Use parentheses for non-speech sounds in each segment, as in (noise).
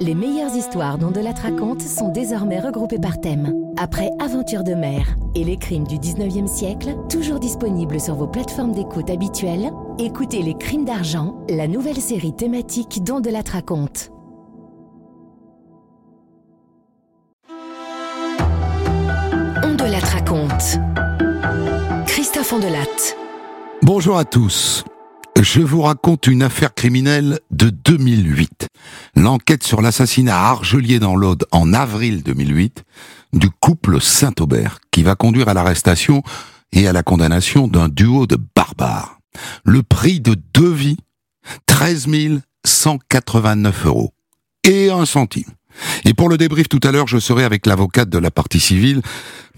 Les meilleures histoires dont Delattre raconte sont désormais regroupées par thème. Après Aventure de mer et les crimes du 19e siècle, toujours disponibles sur vos plateformes d'écoute habituelles, écoutez Les crimes d'argent, la nouvelle série thématique dont Delattre raconte. On raconte. Christophe Ondelatte. Bonjour à tous. Je vous raconte une affaire criminelle de 2008. L'enquête sur l'assassinat à Argelier dans l'Aude en avril 2008 du couple Saint-Aubert qui va conduire à l'arrestation et à la condamnation d'un duo de barbares. Le prix de deux vies, 13 189 euros et un centime. Et pour le débrief tout à l'heure, je serai avec l'avocate de la partie civile,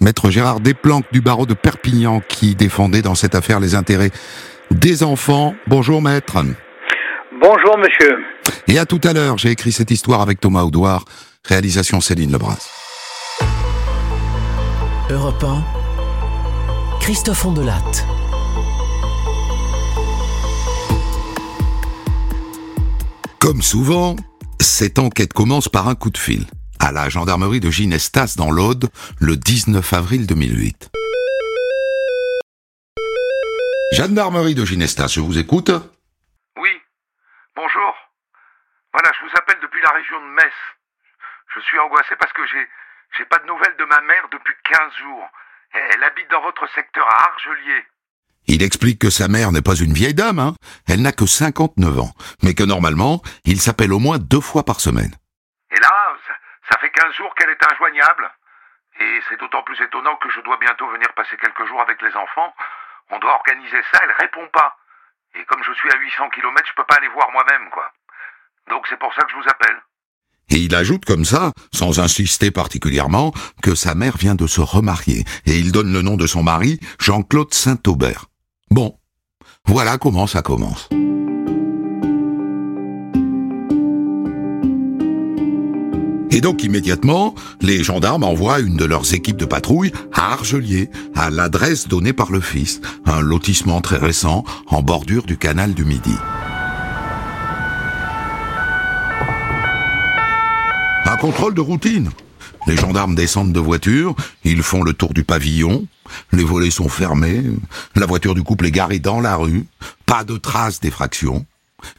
maître Gérard Desplanques du barreau de Perpignan, qui défendait dans cette affaire les intérêts des enfants. Bonjour maître. Bonjour monsieur. Et à tout à l'heure, j'ai écrit cette histoire avec Thomas Audouard, réalisation Céline Lebras. Europe 1, Christophe Ondelatte. Comme souvent, cette enquête commence par un coup de fil à la gendarmerie de Ginestas dans l'Aude le 19 avril 2008. Gendarmerie de Ginestas, je vous écoute. Oui, bonjour. Voilà, je vous appelle depuis la région de Metz. Je suis angoissé parce que j'ai j'ai pas de nouvelles de ma mère depuis 15 jours. Elle habite dans votre secteur à Argelier. Il explique que sa mère n'est pas une vieille dame, hein. Elle n'a que 59 ans, mais que normalement, il s'appelle au moins deux fois par semaine. Et là, ça, ça fait 15 jours qu'elle est injoignable. Et c'est d'autant plus étonnant que je dois bientôt venir passer quelques jours avec les enfants. On doit organiser ça, elle répond pas. Et comme je suis à 800 km, je peux pas aller voir moi-même, quoi. Donc c'est pour ça que je vous appelle. Et il ajoute comme ça, sans insister particulièrement, que sa mère vient de se remarier, et il donne le nom de son mari, Jean-Claude Saint-Aubert. Bon, voilà comment ça commence. Et donc immédiatement, les gendarmes envoient une de leurs équipes de patrouille à Argelier, à l'adresse donnée par le fils, un lotissement très récent en bordure du canal du Midi. Un contrôle de routine. Les gendarmes descendent de voiture, ils font le tour du pavillon, les volets sont fermés, la voiture du couple est garée dans la rue, pas de traces d'effraction,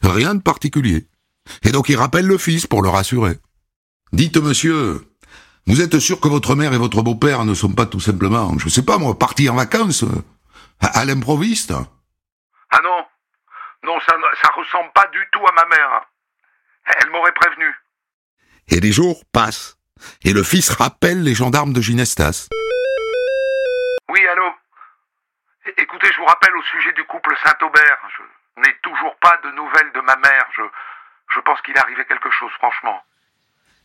rien de particulier. Et donc ils rappellent le fils pour le rassurer. Dites monsieur, vous êtes sûr que votre mère et votre beau-père ne sont pas tout simplement, je sais pas moi, partis en vacances à, à l'improviste? Ah non, non, ça, ne- ça ressemble pas du tout à ma mère. Elle m'aurait prévenu. Et les jours passent, et le fils rappelle les gendarmes de Ginestas. Oui, allô? Écoutez, je vous rappelle au sujet du couple Saint-Aubert. Je n'ai toujours pas de nouvelles de ma mère. Je, je pense qu'il est arrivé quelque chose, franchement.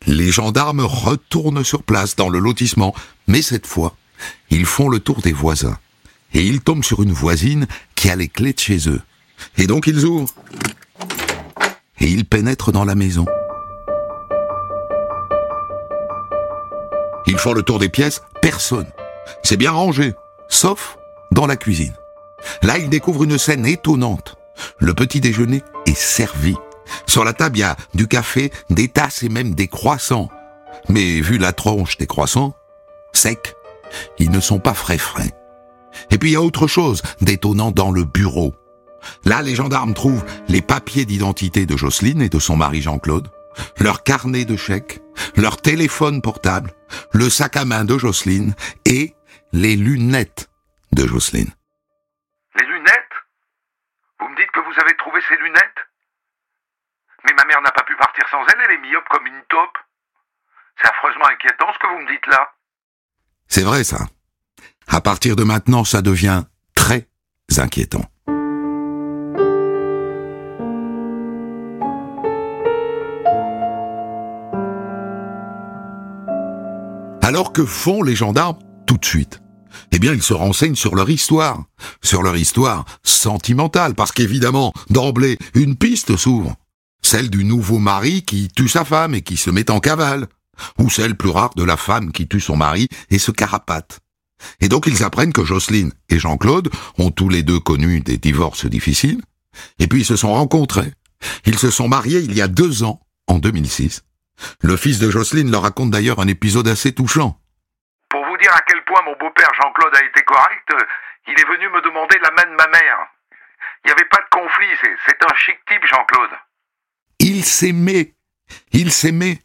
Les gendarmes retournent sur place dans le lotissement, mais cette fois, ils font le tour des voisins. Et ils tombent sur une voisine qui a les clés de chez eux. Et donc ils ouvrent. Et ils pénètrent dans la maison. Ils font le tour des pièces, personne. C'est bien rangé, sauf dans la cuisine. Là, ils découvrent une scène étonnante. Le petit déjeuner est servi. Sur la table, il y a du café, des tasses et même des croissants. Mais vu la tronche des croissants, secs, ils ne sont pas frais frais. Et puis il y a autre chose d'étonnant dans le bureau. Là, les gendarmes trouvent les papiers d'identité de Jocelyne et de son mari Jean-Claude, leur carnet de chèques, leur téléphone portable, le sac à main de Jocelyne et les lunettes de Jocelyne. Les lunettes? Vous me dites que vous avez trouvé ces lunettes? Mais ma mère n'a pas pu partir sans elles, elle est myope comme une taupe. C'est affreusement inquiétant ce que vous me dites là. C'est vrai ça. À partir de maintenant, ça devient très inquiétant. Alors que font les gendarmes tout de suite? Eh bien, ils se renseignent sur leur histoire, sur leur histoire sentimentale, parce qu'évidemment, d'emblée, une piste s'ouvre. Celle du nouveau mari qui tue sa femme et qui se met en cavale, ou celle plus rare de la femme qui tue son mari et se carapate. Et donc ils apprennent que Jocelyne et Jean-Claude ont tous les deux connu des divorces difficiles, et puis ils se sont rencontrés. Ils se sont mariés il y a deux ans, en 2006. Le fils de Jocelyne leur raconte d'ailleurs un épisode assez touchant. Pour vous dire à quel point mon beau-père Jean-Claude a été correct, euh, il est venu me demander la main de ma mère. Il n'y avait pas de conflit, c'est, c'est un chic type Jean-Claude. Ils s'aimaient. Ils s'aimaient.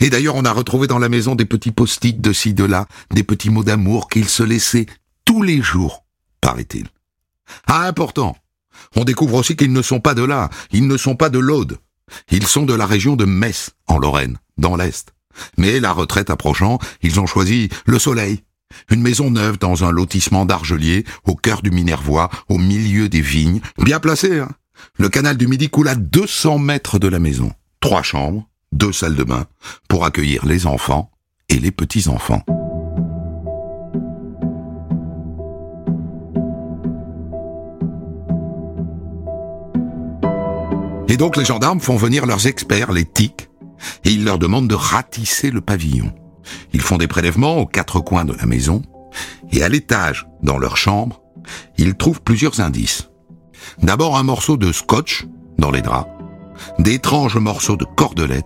Et d'ailleurs, on a retrouvé dans la maison des petits post-it de ci, de là, des petits mots d'amour qu'ils se laissaient tous les jours, paraît-il. Ah, important. On découvre aussi qu'ils ne sont pas de là, ils ne sont pas de l'Aude. Ils sont de la région de Metz, en Lorraine, dans l'Est. Mais la retraite approchant, ils ont choisi le soleil. Une maison neuve dans un lotissement d'Argelier, au cœur du Minervois, au milieu des vignes, bien placé, hein. Le canal du Midi coule à 200 mètres de la maison. Trois chambres, deux salles de bain, pour accueillir les enfants et les petits-enfants. Et donc les gendarmes font venir leurs experts, les TIC, et ils leur demandent de ratisser le pavillon. Ils font des prélèvements aux quatre coins de la maison, et à l'étage, dans leur chambre, ils trouvent plusieurs indices. D'abord un morceau de scotch dans les draps, d'étranges morceaux de cordelette,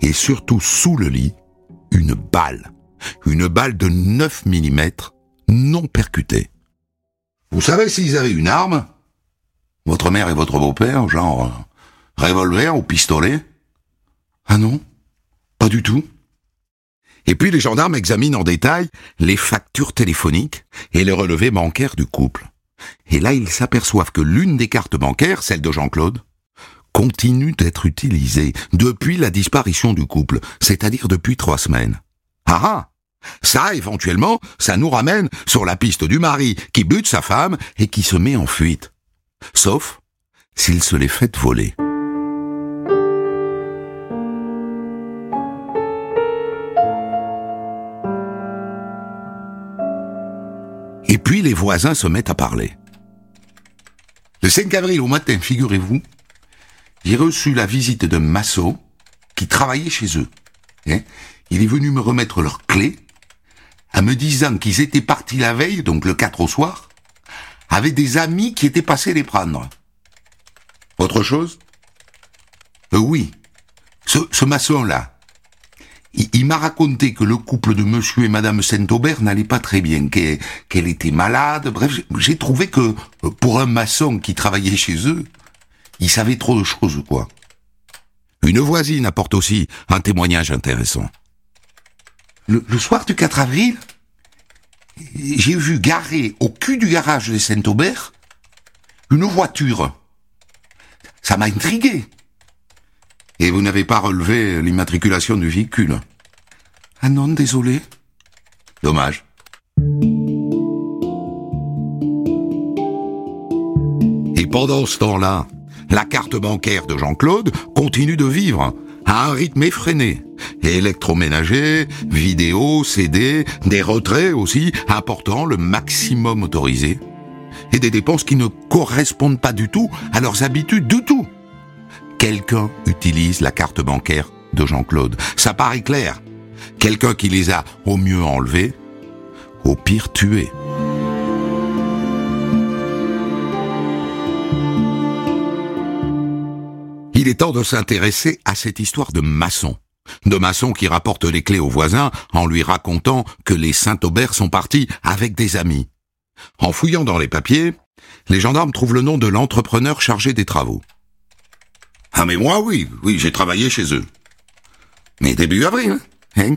et surtout sous le lit, une balle. Une balle de 9 mm non percutée. Vous savez s'ils avaient une arme Votre mère et votre beau-père, genre euh, revolver ou pistolet? Ah non Pas du tout. Et puis les gendarmes examinent en détail les factures téléphoniques et les relevés bancaires du couple. Et là, ils s'aperçoivent que l'une des cartes bancaires, celle de Jean-Claude, continue d'être utilisée depuis la disparition du couple, c'est-à-dire depuis trois semaines. Ah ah Ça, éventuellement, ça nous ramène sur la piste du mari qui bute sa femme et qui se met en fuite. Sauf s'il se les fait voler. Et puis les voisins se mettent à parler. Le 5 avril au matin, figurez-vous, j'ai reçu la visite d'un maçon qui travaillait chez eux. Hein. Il est venu me remettre leurs clés en me disant qu'ils étaient partis la veille, donc le 4 au soir, avec des amis qui étaient passés les prendre. Autre chose? Euh, Oui, ce, ce maçon-là, il, m'a raconté que le couple de monsieur et madame Saint-Aubert n'allait pas très bien, qu'elle était malade. Bref, j'ai- j'ai trouvé que euh, pour un maçon qui travaillait chez eux, il savait trop de choses, quoi. Une voisine apporte aussi un témoignage intéressant. Le, le soir du 4 avril, j'ai vu garer au cul du garage des Saint-Aubert une voiture. Ça m'a intrigué. Et vous n'avez pas relevé l'immatriculation du véhicule Ah non, désolé. Dommage. Et pendant ce temps-là, la carte bancaire de Jean-Claude continue de vivre à un rythme effréné. Électroménager, vidéo, CD, des retraits aussi, important le maximum autorisé. Et des dépenses qui ne correspondent pas du tout à leurs habitudes du tout. Quelqu'un utilise la carte bancaire de Jean-Claude. Ça paraît clair. Quelqu'un qui les a au mieux enlevés, au pire tués. Il est temps de s'intéresser à cette histoire de maçon. De maçon qui rapporte les clés au voisin en lui racontant que les Saint-Aubert sont partis avec des amis. En fouillant dans les papiers, les gendarmes trouvent le nom de l'entrepreneur chargé des travaux. Ah mais moi oui, oui, j'ai travaillé chez eux. Mais début avril, hein, hein,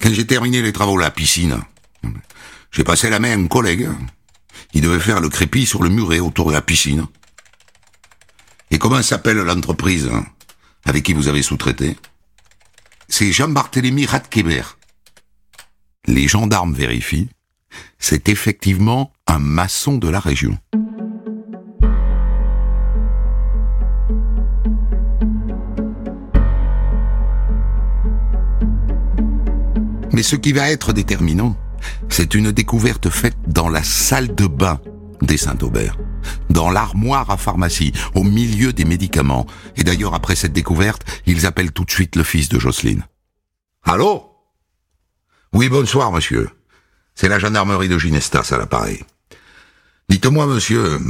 quand j'ai terminé les travaux à la piscine, j'ai passé la main à un collègue. Il devait faire le crépi sur le muret autour de la piscine. Et comment s'appelle l'entreprise hein, avec qui vous avez sous-traité? C'est Jean-Barthélemy Radkeber. Les gendarmes vérifient, c'est effectivement un maçon de la région. Mais ce qui va être déterminant, c'est une découverte faite dans la salle de bain des Saint-Aubert, dans l'armoire à pharmacie, au milieu des médicaments. Et d'ailleurs, après cette découverte, ils appellent tout de suite le fils de Jocelyne. Allô? Oui, bonsoir, monsieur. C'est la gendarmerie de Ginestas à l'appareil. Dites-moi, monsieur,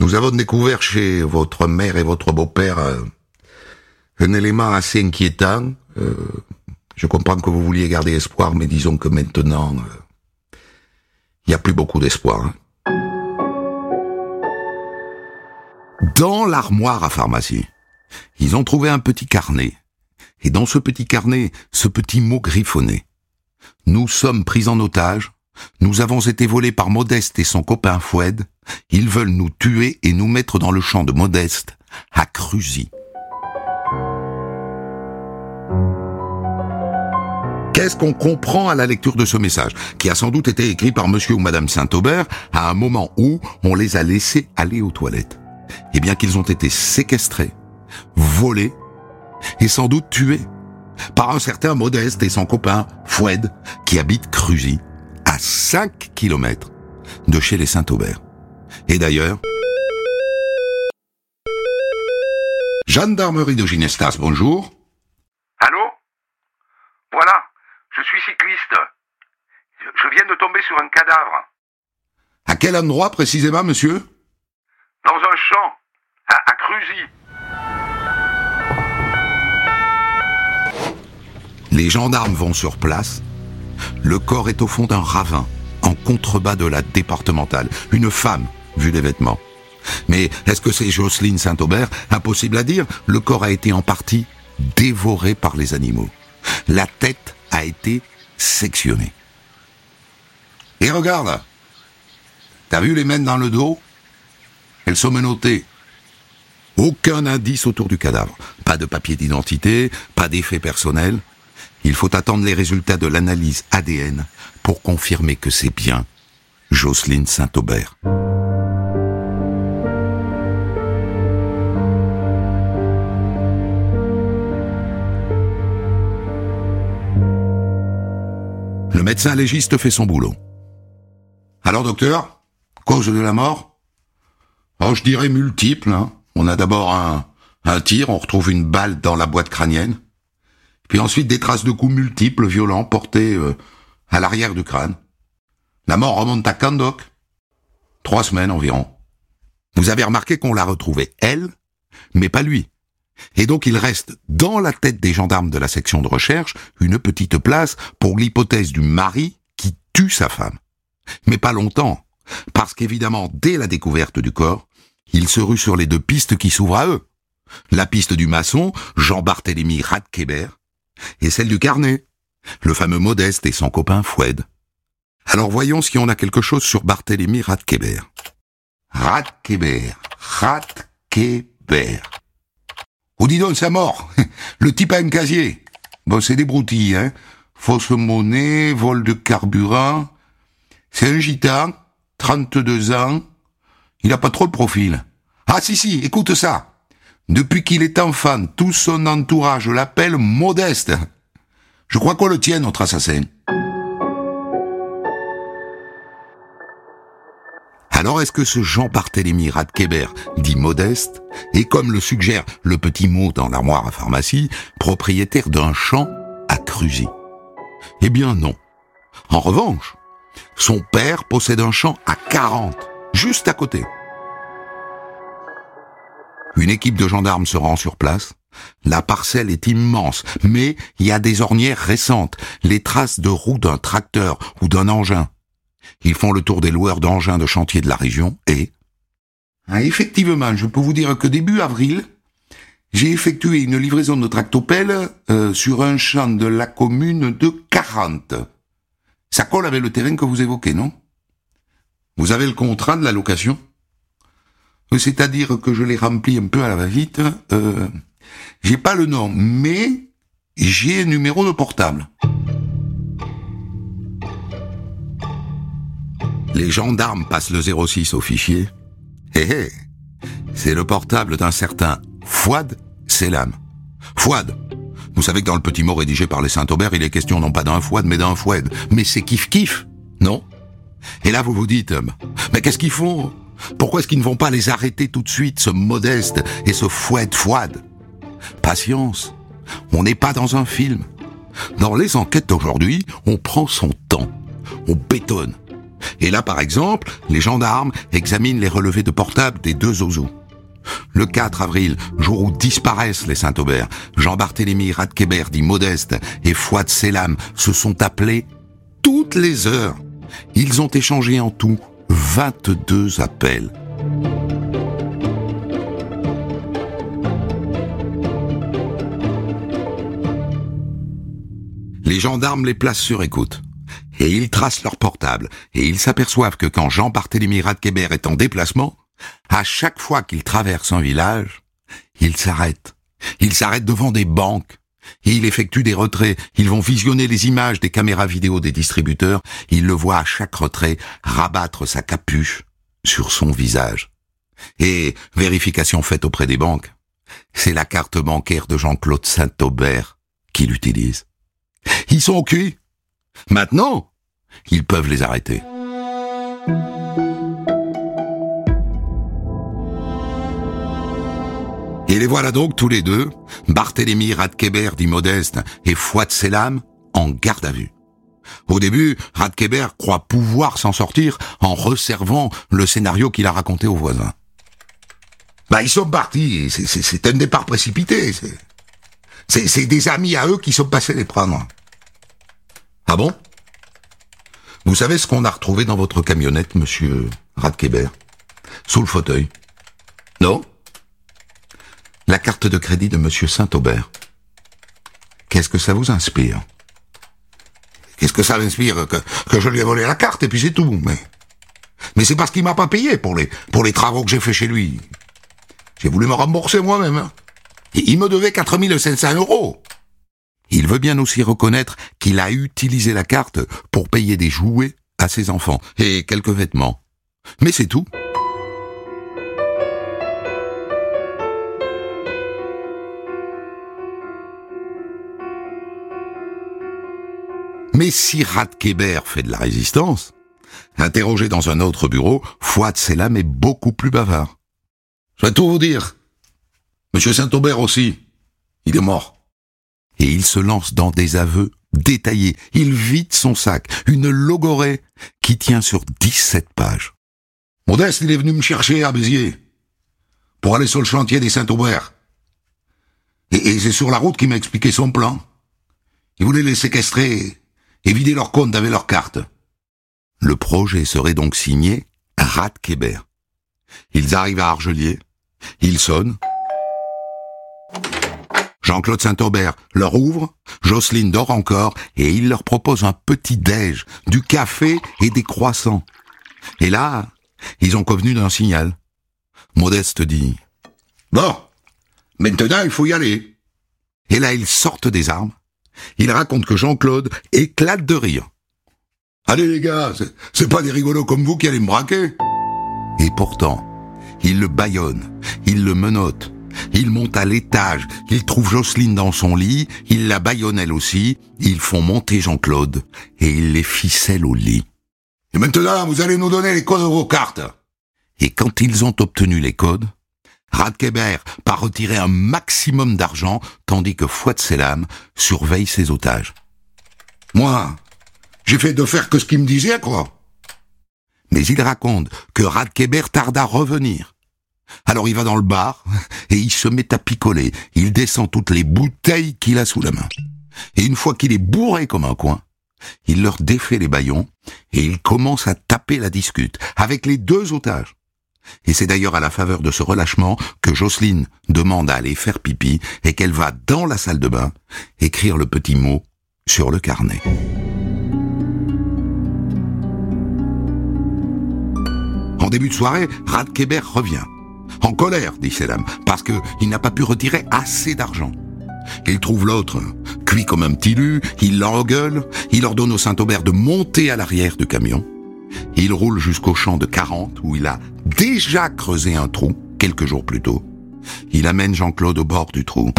nous avons découvert chez votre mère et votre beau-père euh, un élément assez inquiétant Euh, je comprends que vous vouliez garder espoir, mais disons que maintenant, euh, il n'y a plus beaucoup d'espoir. Hein. Dans l'armoire à pharmacie, ils ont trouvé un petit carnet. Et dans ce petit carnet, ce petit mot griffonné. Nous sommes pris en otage. Nous avons été volés par Modeste et son copain Foued. Ils veulent nous tuer et nous mettre dans le champ de Modeste, à Cruzy. Qu'est-ce qu'on comprend à la lecture de ce message, qui a sans doute été écrit par monsieur ou madame Saint-Aubert à un moment où on les a laissés aller aux toilettes? Eh bien qu'ils ont été séquestrés, volés et sans doute tués par un certain Modeste et son copain Foued, qui habite Cruzy, à 5 kilomètres de chez les Saint-Aubert. Et d'ailleurs... Gendarmerie de Ginestas, bonjour. Allô Voilà, je suis cycliste. Je viens de tomber sur un cadavre. À quel endroit précisément, monsieur? Dans un champ, à, à Cruzy. Les gendarmes vont sur place. Le corps est au fond d'un ravin, en contrebas de la départementale. Une femme, vu les vêtements. Mais est-ce que c'est Jocelyne Saint-Aubert? Impossible à dire. Le corps a été en partie dévoré par les animaux. La tête a été sectionnée. Et regarde T'as vu les mains dans le dos? Elles sont menottées. Aucun indice autour du cadavre. Pas de papier d'identité, pas d'effet personnel. Il faut attendre les résultats de l'analyse ADN pour confirmer que c'est bien Jocelyne Saint-Aubert. Médecin légiste fait son boulot. Alors docteur, cause de la mort? Oh, je dirais multiple. Hein. On a d'abord un, tir, on retrouve une balle dans la boîte crânienne. Puis ensuite des traces de coups multiples, violents, portés euh, à l'arrière du crâne. La mort remonte à quand, Trois semaines environ. Vous avez remarqué qu'on l'a retrouvée, elle, mais pas lui. Et donc il reste dans la tête des gendarmes de la section de recherche une petite place pour l'hypothèse du mari qui tue sa femme. Mais pas longtemps, parce qu'évidemment, dès la découverte du corps, il se rue sur les deux pistes qui s'ouvrent à eux. La piste du maçon, Jean-Barthélemy Radkeber, et celle du carnet, le fameux Modeste et son copain Foued. Alors voyons si on a quelque chose sur Barthélemy Radkeber. Radkeber, Radkeber. Oh dis donc, c'est mort. (laughs) Le type a un casier. Bon, c'est des broutilles, hein. Fausse monnaie, vol de carburant. C'est un gitan, 32 ans. Il a pas trop de profil. Ah si si, écoute ça. Depuis qu'il est enfant, tout son entourage l'appelle Modeste. Je crois qu'on le tient, notre assassin. Alors est-ce que ce Jean-Barthélemy Radkeber, dit modeste, est comme le suggère le petit mot dans l'armoire à pharmacie, propriétaire d'un champ à Cruzy Eh bien non. En revanche, son père possède un champ à 40, juste à côté. Une équipe de gendarmes se rend sur place. La parcelle est immense, mais il y a des ornières récentes, les traces de roues d'un tracteur ou d'un engin. Ils font le tour des loueurs d'engins de chantier de la région et... Ah, effectivement, je peux vous dire que début avril, j'ai effectué une livraison de tractopelle euh, sur un champ de la commune de 40. Ça colle avec le terrain que vous évoquez, non? Vous avez le contrat de la location? C'est-à-dire que je l'ai rempli un peu à la va-vite. Euh, j'ai pas le nom, mais j'ai un numéro de portable. Les gendarmes passent le 06 au fichier. Hé hé, c'est le portable d'un certain Fouad Selam. Fouad, vous savez que dans le petit mot rédigé par les Saint-Aubert, il est question non pas d'un Fouad, mais d'un Fouad. Mais c'est kiff-kiff, non? Et là, vous vous dites, mais qu'est-ce qu'ils font? Pourquoi est-ce qu'ils ne vont pas les arrêter tout de suite, ce modeste et ce Fouad Fouad? Patience, on n'est pas dans un film. Dans les enquêtes d'aujourd'hui, on prend son temps, on bétonne, et là, par exemple, les gendarmes examinent les relevés de portable des deux oiseaux. Le 4 avril, jour où disparaissent les Saint-Aubert, Jean-Barthélemy Radkeber dit Modeste et Fouad Selam se sont appelés toutes les heures. Ils ont échangé en tout 22 appels. Les gendarmes les placent sur écoute. Et ils tracent leur portable. Et ils s'aperçoivent que quand Jean-Barthélemy Radkeber est en déplacement, à chaque fois qu'il traverse un village, il s'arrête. Il s'arrête devant des banques. Il effectue des retraits. Ils vont visionner les images des caméras vidéo des distributeurs. Il le voit à chaque retrait rabattre sa capuche sur son visage. Et vérification faite auprès des banques. C'est la carte bancaire de Jean-Claude Saint-Aubert qu'il utilise. Ils sont au. Maintenant, ils peuvent les arrêter. Et les voilà donc tous les deux, Barthélemy Radkeber dit Modeste et Fouad Selam, en garde à vue. Au début, Radkeber croit pouvoir s'en sortir en resservant le scénario qu'il a raconté aux voisins. Bah, ils sont partis, c'est un départ précipité. C'est des amis à eux qui sont passés les prendre. Ah bon? Vous savez ce qu'on a retrouvé dans votre camionnette, monsieur Radkeber Sous le fauteuil Non? La carte de crédit de monsieur Saint-Aubert. Qu'est-ce que ça vous inspire? Qu'est-ce que ça m'inspire? Que, que je lui ai volé la carte et puis c'est tout, mais... Mais c'est parce qu'il m'a pas payé pour les, pour les travaux que j'ai fait chez lui. J'ai voulu me rembourser moi-même. Hein. Il me devait 4500 euros. Il veut bien aussi reconnaître qu'il a utilisé la carte pour payer des jouets à ses enfants et quelques vêtements. Mais c'est tout. Mais si Radkeber fait de la résistance, interrogé dans un autre bureau, Fouad Selam est beaucoup plus bavard. Je vais tout vous dire. Monsieur Saint-Aubert aussi. Il est mort et il se lance dans des aveux détaillés. Il vide son sac, une logorée qui tient sur 17 pages. Modeste, il est venu me chercher à Béziers pour aller sur le chantier des Saint-Aubert. Et, c'est sur la route qu'il m'a expliqué son plan. Il voulait les séquestrer et vider leur compte avec leurs cartes. Le projet serait donc signé Radkeber. Ils arrivent à Argelier, ils sonnent, Jean-Claude Saint-Aubert leur ouvre, Jocelyne dort encore, et il leur propose un petit déj, du café et des croissants. Et là, ils ont convenu d'un signal. Modeste dit, Bon, maintenant il faut y aller. Et là, ils sortent des armes. Ils racontent que Jean-Claude éclate de rire. Allez les gars, c'est pas des rigolos comme vous qui allez me braquer. Et pourtant, il le bâillonne, il le menotte, il monte à l'étage, il trouve Jocelyne dans son lit, il la baillonne elle aussi, ils font monter Jean-Claude, et il les ficelle au lit. Et maintenant, vous allez nous donner les codes de vos cartes. Et quand ils ont obtenu les codes, Radkeber part retirer un maximum d'argent, tandis que Fouad Selam surveille ses otages. Moi, j'ai fait de faire que ce qu'il me disait, quoi. Mais il raconte que Radkeber tarde à revenir. Alors il va dans le bar (laughs) et il se met à picoler. Il descend toutes les bouteilles qu'il a sous la main. Et une fois qu'il est bourré comme un coin, il leur défait les baillons et il commence à taper la discute avec les deux otages. Et c'est d'ailleurs à la faveur de ce relâchement que Jocelyne demande à aller faire pipi et qu'elle va dans la salle de bain écrire le petit mot sur le carnet. En début de soirée, Radkeber revient. En colère, dit Selam, parce qu'il n'a pas pu retirer assez d'argent. Il trouve l'autre, cuit comme un petit lu, il l'engueule, il ordonne au Saint-Aubert de monter à l'arrière du camion. Il roule jusqu'au champ de 40 où il a déjà creusé un trou quelques jours plus tôt. Il amène Jean-Claude au bord du trou.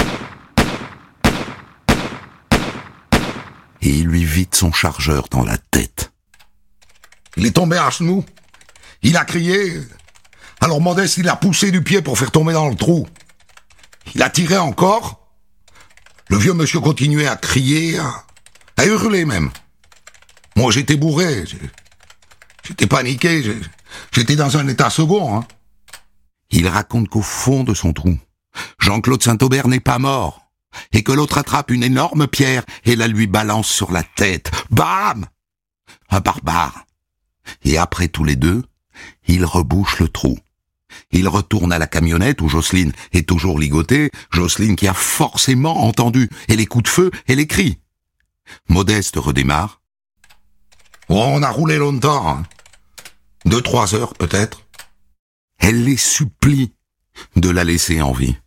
Et il lui vide son chargeur dans la tête. Il est tombé à genoux. Il a crié alors Modeste, il a poussé du pied pour faire tomber dans le trou. Il a tiré encore. Le vieux monsieur continuait à crier, à, hurler même. Moi, j'étais bourré. J'étais paniqué. J'étais dans un état second. Hein. Il raconte qu'au fond de son trou, Jean-Claude Saint-Aubert n'est pas mort, et que l'autre attrape une énorme pierre et la lui balance sur la tête. Bam Un barbare. Et après tous les deux, il rebouche le trou. Il retourne à la camionnette où Jocelyne est toujours ligotée, Jocelyne qui a forcément entendu et les coups de feu et les cris. Modeste redémarre. On a roulé longtemps. Hein. Deux, trois heures peut-être. Elle les supplie de la laisser en vie.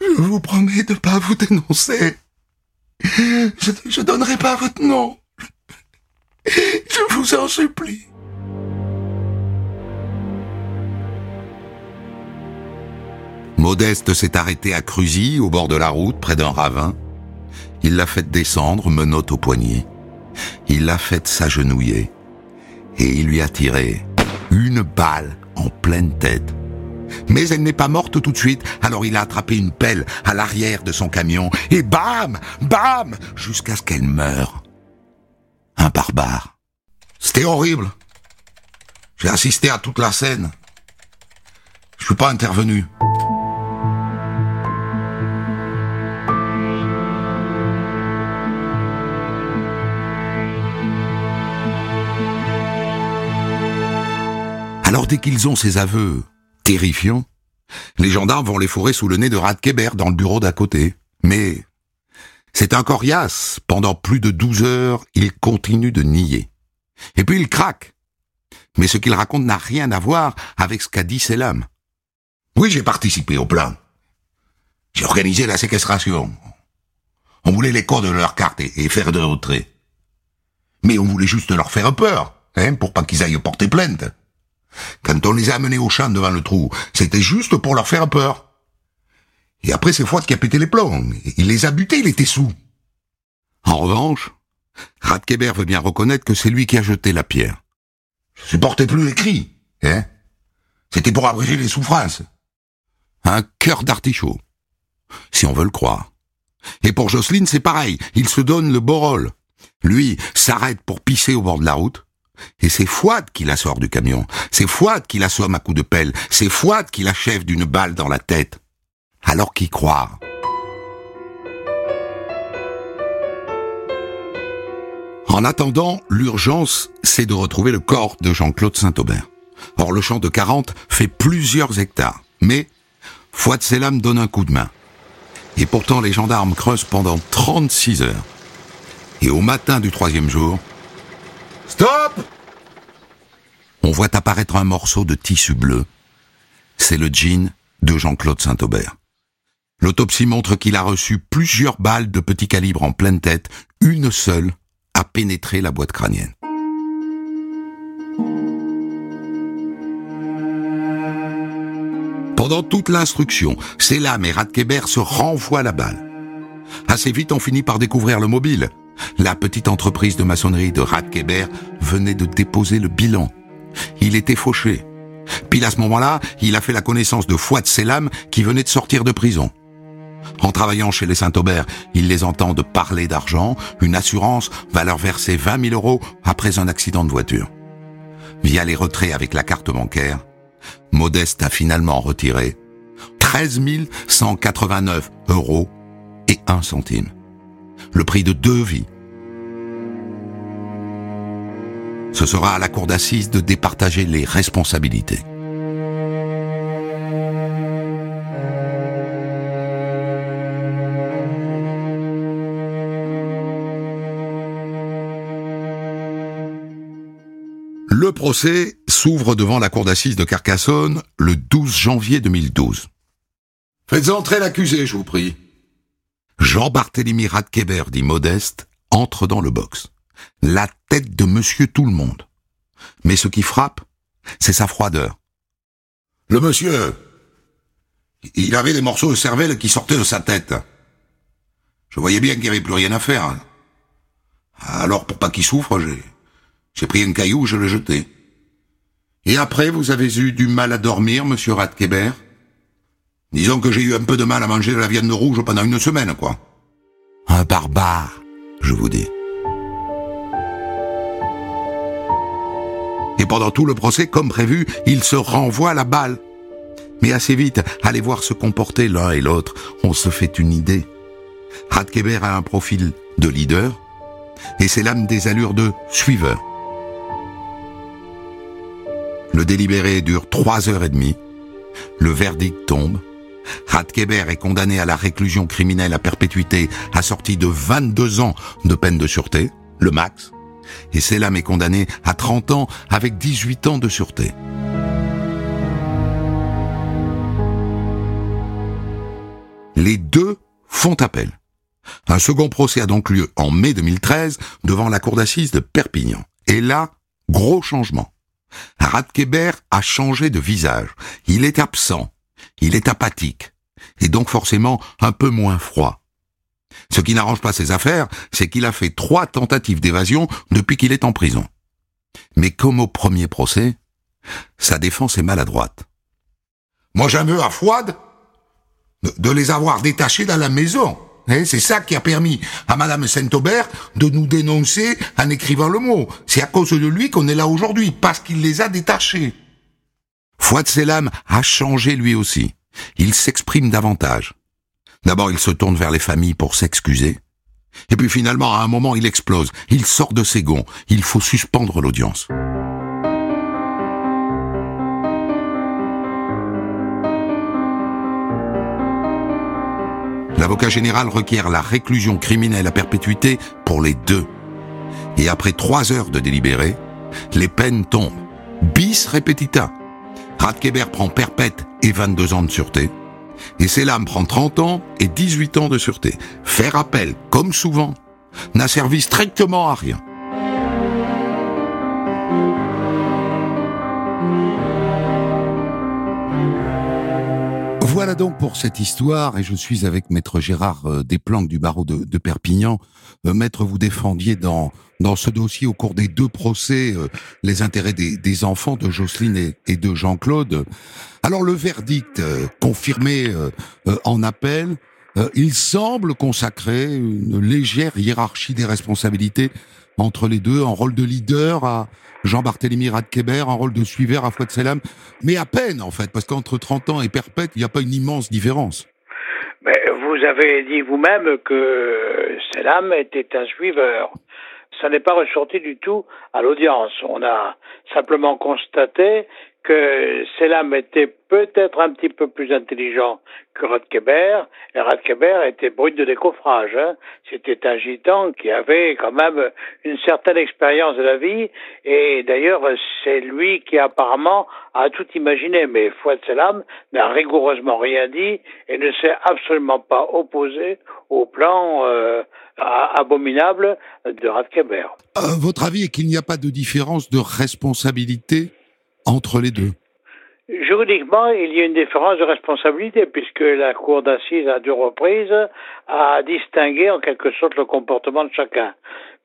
Je vous promets de pas vous dénoncer. Je, je donnerai pas votre nom. Je vous en supplie. Modeste s'est arrêté à Cruzy, au bord de la route, près d'un ravin. Il l'a fait descendre, menotte au poignet. Il l'a fait s'agenouiller. Et il lui a tiré une balle en pleine tête. Mais elle n'est pas morte tout de suite, alors il a attrapé une pelle à l'arrière de son camion, et bam, bam, jusqu'à ce qu'elle meure. Un barbare. C'était horrible. J'ai assisté à toute la scène. Je suis pas intervenu. Alors dès qu'ils ont ces aveux terrifiants, les gendarmes vont les fourrer sous le nez de Radkeber dans le bureau d'à côté. Mais c'est un coriace. Pendant plus de douze heures, il continue de nier. Et puis il craque. Mais ce qu'il raconte n'a rien à voir avec ce qu'a dit Selam. Oui, j'ai participé au plan. J'ai organisé la séquestration. On voulait les codes de leur carte et, faire de retrait. Mais on voulait juste leur faire peur, hein, pour pas qu'ils aillent porter plainte. Quand on les a amenés au champ devant le trou, c'était juste pour leur faire peur. Et après, c'est Fouad qui a pété les plombs. Il les a butés, il était sous. En revanche, Radkeber veut bien reconnaître que c'est lui qui a jeté la pierre. Je supportais plus les cris, hein. C'était pour abréger les souffrances. Un cœur d'artichaut. Si on veut le croire. Et pour Jocelyne, c'est pareil. Il se donne le beau rôle. Lui s'arrête pour pisser au bord de la route. Et c'est Fouad qui la sort du camion. C'est Fouad qui l'assomme à coups de pelle. C'est Fouad qui l'achève d'une balle dans la tête. Alors qui croire? En attendant, l'urgence, c'est de retrouver le corps de Jean-Claude Saint-Aubert. Or, le champ de 40 fait plusieurs hectares. Mais Fouad Selam donne un coup de main. Et pourtant, les gendarmes creusent pendant 36 heures. Et au matin du troisième jour, Stop On voit apparaître un morceau de tissu bleu. C'est le jean de Jean-Claude Saint-Aubert. L'autopsie montre qu'il a reçu plusieurs balles de petit calibre en pleine tête, une seule a pénétré la boîte crânienne. Pendant toute l'instruction, Selam et Radkeber se renvoient la balle. Assez vite, on finit par découvrir le mobile. La petite entreprise de maçonnerie de Radkeber venait de déposer le bilan. Il était fauché. Puis à ce moment-là, il a fait la connaissance de Fouad Selam qui venait de sortir de prison. En travaillant chez les Saint-Aubert, il les entend de parler d'argent. Une assurance va leur verser 20 000 euros après un accident de voiture. Via les retraits avec la carte bancaire, Modeste a finalement retiré 13 189 euros et 1 centime le prix de deux vies. Ce sera à la cour d'assises de départager les responsabilités. Le procès s'ouvre devant la cour d'assises de Carcassonne le 12 janvier 2012. Faites entrer l'accusé, je vous prie. Jean-Barthélemy Radkeber, dit Modeste, entre dans le box. La tête de monsieur tout le monde. Mais ce qui frappe, c'est sa froideur. Le monsieur, il avait des morceaux de cervelle qui sortaient de sa tête. Je voyais bien qu'il n'y avait plus rien à faire. Alors, pour pas qu'il souffre, j'ai, pris un caillou, je l'ai jeté. Et après, vous avez eu du mal à dormir, monsieur Radkeber? Disons que j'ai eu un peu de mal à manger de la viande rouge pendant une semaine, quoi. Un barbare, je vous dis. Et pendant tout le procès, comme prévu, il se renvoie la balle. Mais assez vite, les voir se comporter l'un et l'autre, on se fait une idée. Radkeber a un profil de leader et c'est l'âme des allures de suiveur. Le délibéré dure trois heures et demie. Le verdict tombe. Radkeber est condamné à la réclusion criminelle à perpétuité assortie de 22 ans de peine de sûreté, le max. Et Selam est condamné à 30 ans avec 18 ans de sûreté. Les deux font appel. Un second procès a donc lieu en mai 2013 devant la cour d'assises de Perpignan. Et là, gros changement. Radkeber a changé de visage. Il est absent. Il est apathique. Et donc forcément un peu moins froid. Ce qui n'arrange pas ses affaires, c'est qu'il a fait trois tentatives d'évasion depuis qu'il est en prison. Mais comme au premier procès, sa défense est maladroite. Moi j'en veux à Fouad de les avoir détachés dans la maison. Hein, c'est ça qui a permis à Madame Saint-Aubert de nous dénoncer en écrivant le mot. C'est à cause de lui qu'on est là aujourd'hui, parce qu'il les a détachés. Fouad Selam a changé lui aussi. Il s'exprime davantage. D'abord, il se tourne vers les familles pour s'excuser. Et puis finalement, à un moment, il explose. Il sort de ses gonds. Il faut suspendre l'audience. L'avocat général requiert la réclusion criminelle à perpétuité pour les deux. Et après trois heures de délibéré, les peines tombent. Bis repetita. Radkeber prend perpète et 22 ans de sûreté. Et Selam prend 30 ans et 18 ans de sûreté. Faire appel, comme souvent, n'a servi strictement à rien. Voilà donc pour cette histoire, et je suis avec Maître Gérard euh, Desplanques du barreau de, Perpignan. Euh, maître, vous défendiez dans, dans ce dossier au cours des deux procès euh, les intérêts des, enfants de Jocelyne et, de Jean-Claude. Alors le verdict confirmé en appel, il semble consacrer une légère hiérarchie des responsabilités entre les deux, en rôle de leader à Jean-Barthélemy Radkeber, un rôle de suiveur à Fouad Selam, mais à peine en fait, parce qu'entre 30 ans et perpète, il n'y a pas une immense différence. Mais vous avez dit vous-même que Selam était un suiveur. Ça n'est pas ressorti du tout à l'audience. On a simplement constaté que Selam était peut-être un petit peu plus intelligent que Radkeber, et Radkeber était brut de décoffrage. Hein. C'était un gitan qui avait quand même une certaine expérience de la vie, et d'ailleurs c'est lui qui apparemment a tout imaginé, mais Fouad Selam n'a rigoureusement rien dit et ne s'est absolument pas opposé au plan euh, abominable de Radkeber. Euh, votre avis est qu'il n'y a pas de différence de responsabilité entre les deux Juridiquement, il y a une différence de responsabilité puisque la Cour d'assises à deux reprises a distingué en quelque sorte le comportement de chacun.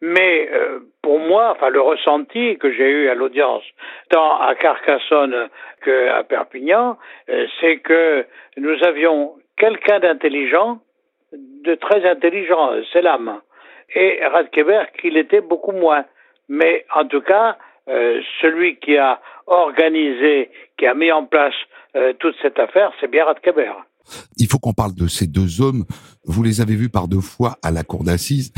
Mais euh, pour moi, enfin le ressenti que j'ai eu à l'audience, tant à Carcassonne qu'à Perpignan, euh, c'est que nous avions quelqu'un d'intelligent, de très intelligent, c'est l'âme, et Radkeber qui l'était beaucoup moins. Mais en tout cas, euh, celui qui a organisé, qui a mis en place euh, toute cette affaire, c'est bien Radkeber. Il faut qu'on parle de ces deux hommes. Vous les avez vus par deux fois à la cour d'assises.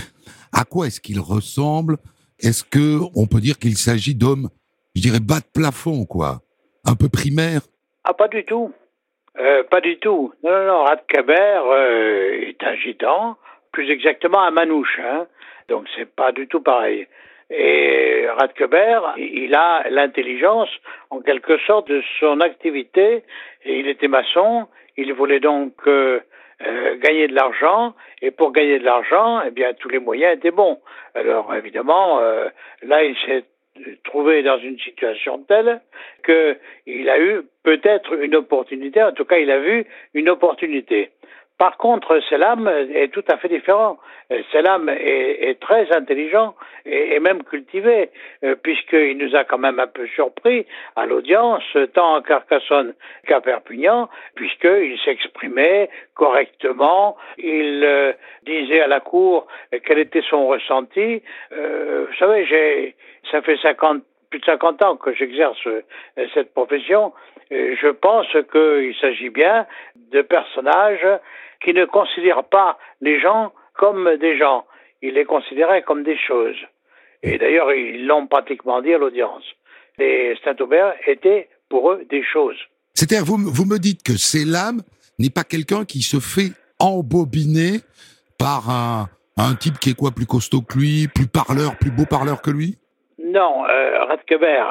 À quoi est-ce qu'ils ressemblent? Est-ce que on peut dire qu'il s'agit d'hommes, je dirais bas de plafond, quoi, un peu primaires? Ah, pas du tout. Euh, pas du tout. Non, non, non. Radkeber est un gitan, plus exactement un manouche. Hein. Donc c'est pas du tout pareil. Et Radkeber, il a l'intelligence, en quelque sorte, de son activité. Il était maçon. Il voulait donc euh, euh, gagner de l'argent. Et pour gagner de l'argent, eh bien, tous les moyens étaient bons. Alors, évidemment, euh, là, il s'est trouvé dans une situation telle qu'il a eu peut-être une opportunité. En tout cas, il a vu une opportunité. Par contre, Selam est tout à fait différent. Selam est, est très intelligent et, même cultivé, euh, puisqu'il nous a quand même un peu surpris à l'audience, tant à Carcassonne qu'à Perpignan, puisqu'il s'exprimait correctement, il euh, disait à la cour quel était son ressenti. Euh, vous savez, j'ai, ça fait 50 plus de 50 ans que j'exerce euh, cette profession, euh, je pense qu'il s'agit bien de personnages qui ne considèrent pas les gens comme des gens, ils les considéraient comme des choses. Et d'ailleurs, ils l'ont pratiquement dit à l'audience. Les Saint-Aubert étaient pour eux des choses. C'est-à-dire, vous, vous me dites que l'âme n'est pas quelqu'un qui se fait embobiner par un, un type qui est quoi plus costaud que lui, plus parleur, plus beau parleur que lui? Non, euh,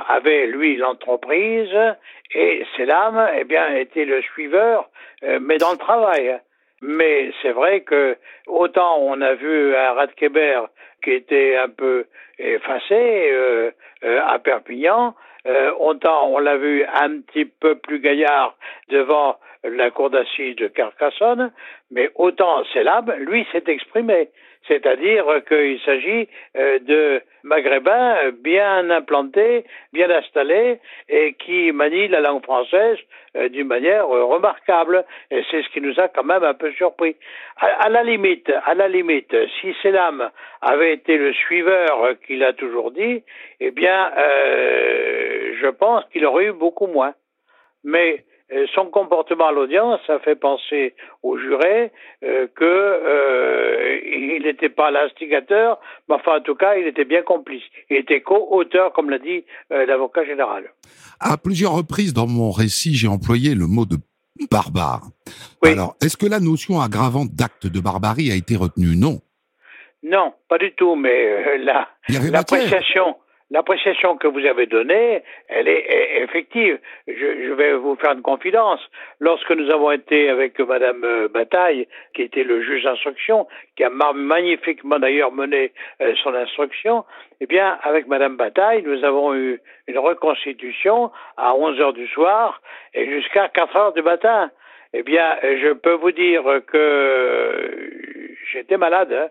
avait lui l'entreprise et Selam, eh bien, était le suiveur, euh, mais dans le travail. Mais c'est vrai que autant on a vu un Radkeber qui était un peu effacé euh, euh, à Perpignan, autant on l'a vu un petit peu plus gaillard devant la cour d'assises de Carcassonne, mais autant Selam, lui, s'est exprimé. C'est-à-dire qu'il s'agit euh, de maghrébins bien implantés, bien installés et qui manient la langue française euh, d'une manière euh, remarquable. Et c'est ce qui nous a quand même un peu surpris. À, la limite, à la limite, si Selam avait été le suiveur qu'il a toujours dit, eh bien, je pense qu'il aurait eu beaucoup moins. Mais son comportement à l'audience a fait penser aux jurés euh, que euh, il n'était pas l'instigateur, mais enfin en tout cas il était bien complice. Il était co-auteur, comme l'a dit euh, l'avocat général. À plusieurs reprises dans mon récit, j'ai employé le mot de barbare. Oui. Alors, est-ce que la notion aggravante d'acte de barbarie a été retenue? Non. Non, pas du tout, mais la l'appréciation L'appréciation que vous avez donnée, elle est effective. Je, vais vous faire une confidence. Lorsque nous avons été avec Madame euh, Bataille, qui était le juge d'instruction, qui a magnifiquement d'ailleurs mené euh, son instruction, eh bien, avec Madame Bataille, nous avons eu une reconstitution à 11 heures du soir et jusqu'à 4 heures du matin. Eh bien, je peux vous dire que j'étais malade. Hein.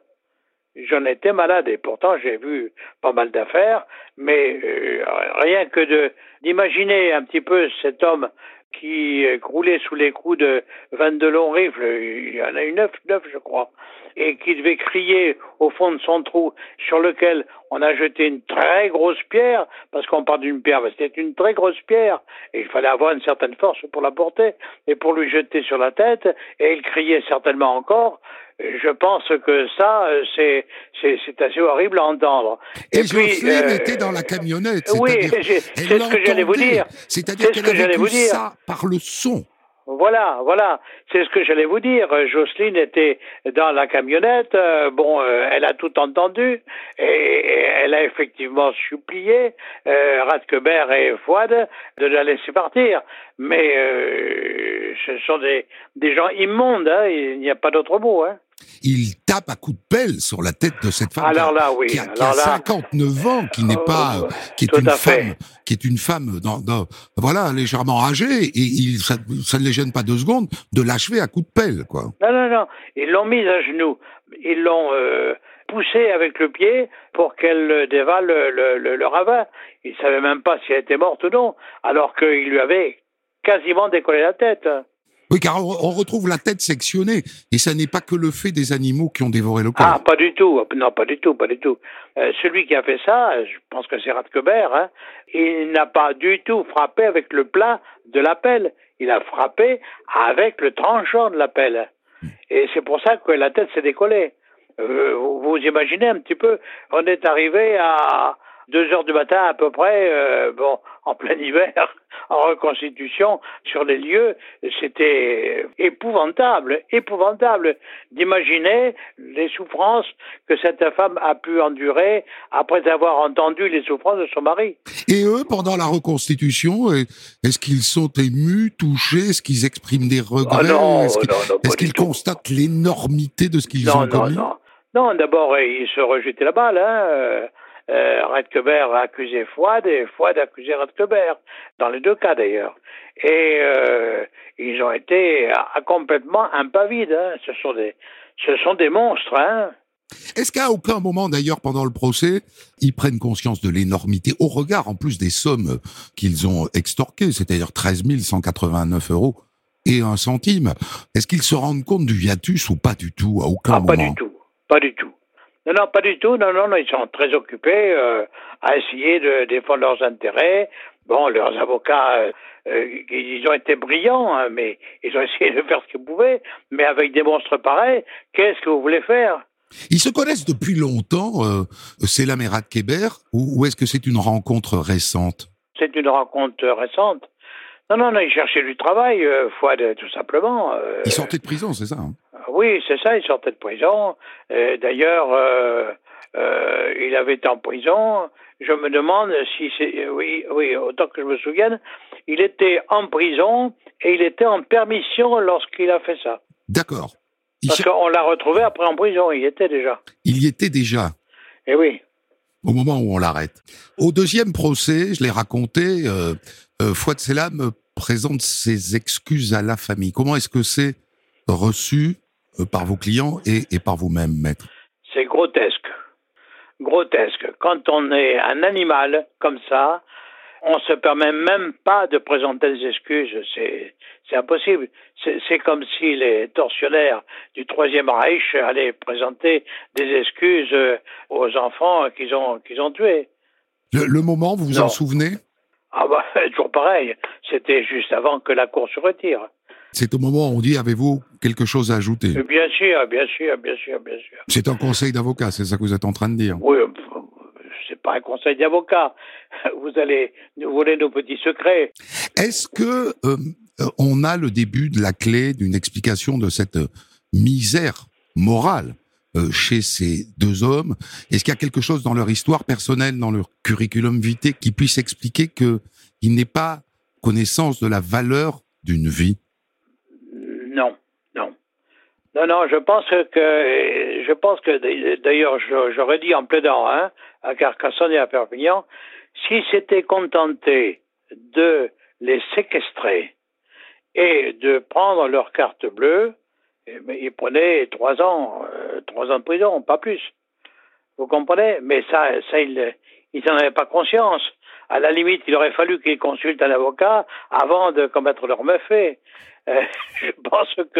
J'en étais malade et pourtant j'ai vu pas mal d'affaires, mais euh, rien que de d'imaginer un petit peu cet homme qui roulait sous les coups de 22 longs rifles, il y en a eu neuf, neuf je crois, et qui devait crier au fond de son trou sur lequel on a jeté une très grosse pierre, parce qu'on parle d'une pierre, c'était une très grosse pierre, et il fallait avoir une certaine force pour la porter, et pour lui jeter sur la tête, et il criait certainement encore, je pense que ça, c'est c'est assez horrible à entendre. Et, et puis, euh, était dans la camionnette. Oui, c'est ce que j'allais vous dire. C'est-à-dire qu'elle avait vu ça par le son. Voilà, voilà, c'est ce que j'allais vous dire. Jocelyne était dans la camionnette, euh, bon, euh, elle a tout entendu, et, elle a effectivement supplié euh, et Fouad de la laisser partir. Mais euh, ce sont des, des gens immondes, hein, il n'y a pas d'autre mot. Hein. Il tape à coups de pelle sur la tête de cette femme Alors là, oui. qui a, Alors qui a là, 59 ans, qui n'est pas, euh, qui est une fait. femme, qui est une femme, dans, dans- voilà, légèrement âgée, et il, ça, ça ne les gêne pas deux secondes de l'achever à coups de pelle, quoi. Non, non, non. Ils l'ont mise à genoux. Ils l'ont euh, poussée avec le pied pour qu'elle dévale le, le, le, le ravin. Ils ne savaient même pas si elle était morte ou non, alors qu'il lui avait quasiment décollé la tête. Oui, car on, retrouve la tête sectionnée, et ça n'est pas que le fait des animaux qui ont dévoré le corps. Ah, pas du tout. Non, pas du tout, pas du tout. Euh, celui qui a fait ça, je pense que c'est Radkeber, hein, il n'a pas du tout frappé avec le plat de la pelle. Il a frappé avec le tranchant de la pelle. Et c'est pour ça que la tête s'est décollée. Euh, vous, vous imaginez un petit peu, on est arrivé à deux heures du matin à peu près, euh, bon, en plein hiver, en reconstitution sur les lieux, c'était épouvantable, épouvantable d'imaginer les souffrances que cette femme a pu endurer après avoir entendu les souffrances de son mari. Et eux, pendant la reconstitution, est-ce qu'ils sont émus, touchés, est-ce qu'ils expriment des regrets, Ah non, est-ce qu'ils, non, non, du qu'ils constatent l'énormité de ce qu'ils non, ont non, commis? non. Non, d'abord, euh, il se rejetait la balle. Hein. Euh, euh, Radkeber a accusé Fouad et Fouad a accusé Radkeber, dans les deux cas d'ailleurs. Et euh, ils ont été à, complètement impavides. Hein. Ce, sont des, ce sont des monstres. Hein. Est-ce qu'à aucun moment, d'ailleurs, pendant le procès, ils prennent conscience de l'énormité, au regard en plus des sommes qu'ils ont extorquées, c'est-à-dire 13 189 euros et un centime Est-ce qu'ils se rendent compte du hiatus ou pas du tout, à aucun Ah, moment pas du tout. Pas du tout. Non, non, pas du tout. Non, non, non ils sont très occupés euh, à essayer de défendre leurs intérêts. Bon, leurs avocats, euh, euh, ils ont été brillants, hein, mais ils ont (laughs) essayé de faire ce qu'ils pouvaient. Mais avec des monstres pareils, qu'est-ce que vous voulez faire? Ils se connaissent depuis longtemps, c'est la de Kéber, ou, ou est-ce que c'est une rencontre récente? C'est une rencontre récente. Non, non, non, ils cherchaient du travail, euh, Fouad, tout simplement. Euh, Ils sortaient de prison, c'est ça hein? Oui, c'est ça, ils sortaient de prison. Euh, D'ailleurs, euh, euh, il avait été en prison. Je me demande si c'est... Oui, oui, autant que je me souvienne, il était en prison et il était en permission lorsqu'il a fait ça. D'accord. Il Parce cher- qu'on l'a retrouvé après en prison, il y était déjà. Il y était déjà. Eh oui. au moment où on l'arrête. Au deuxième procès, je l'ai raconté, euh, euh, Fouad Selam présente ses excuses à la famille. Comment est-ce que c'est reçu euh, par vos clients et, et par vous-même, maître? C'est grotesque. Grotesque. Quand on est un animal comme ça, on se permet même pas de présenter des excuses. C'est, c'est impossible. C'est, c'est comme si les tortionnaires du Troisième Reich allaient présenter des excuses euh, aux enfants qu'ils ont, qu'ils ont tués. le, le moment, vous vous en souvenez? Ah bah, (laughs) toujours pareil. C'était juste avant que la cour se retire. C'est au moment où on dit avez-vous quelque chose à ajouter? Et bien sûr, bien sûr, bien sûr, bien sûr. C'est un conseil d'avocat, c'est ça que vous êtes en train de dire? Oui, pff, c'est pas un conseil d'avocat. (laughs) Vous allez nous voler nos petits secrets. Est-ce que euh, euh, on a le début de la clé d'une explication de cette euh, misère morale? euh, chez ces deux hommes Est-ce qu'il y a quelque chose dans leur histoire personnelle, dans leur curriculum vitae, qui puisse expliquer que il n'est pas connaissance de la valeur d'une vie? Non, non. Non, non, je pense que, je pense que, d'ailleurs, j'aurais dit en plaidant, hein, à Carcassonne et à Perpignan, s'ils s'étaient contentés de les séquestrer et de prendre leur carte bleue, ben, ils prenaient trois ans, euh, trois ans de prison, pas plus. Vous comprenez? Mais ça, ça ils n'en avaient pas conscience. À la limite, il aurait fallu qu'ils consultent un avocat avant de commettre leur méfait. Euh, (laughs) je pense que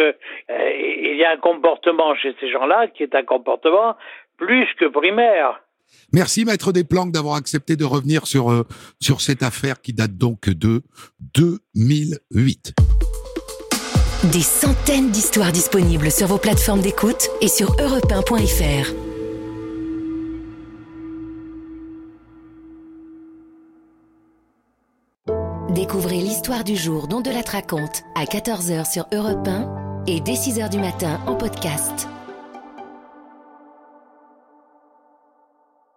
euh, il y a un comportement chez ces gens-là qui est un comportement plus que primaire. Merci, maître Desplanques, d'avoir accepté de revenir sur, euh, sur cette affaire qui date donc de 2008. Des centaines d'histoires disponibles sur vos plateformes d'écoute et sur europe1.fr. Découvrez l'histoire du jour dont de la raconte à 14h sur Europe 1 et dès 6h du matin en podcast.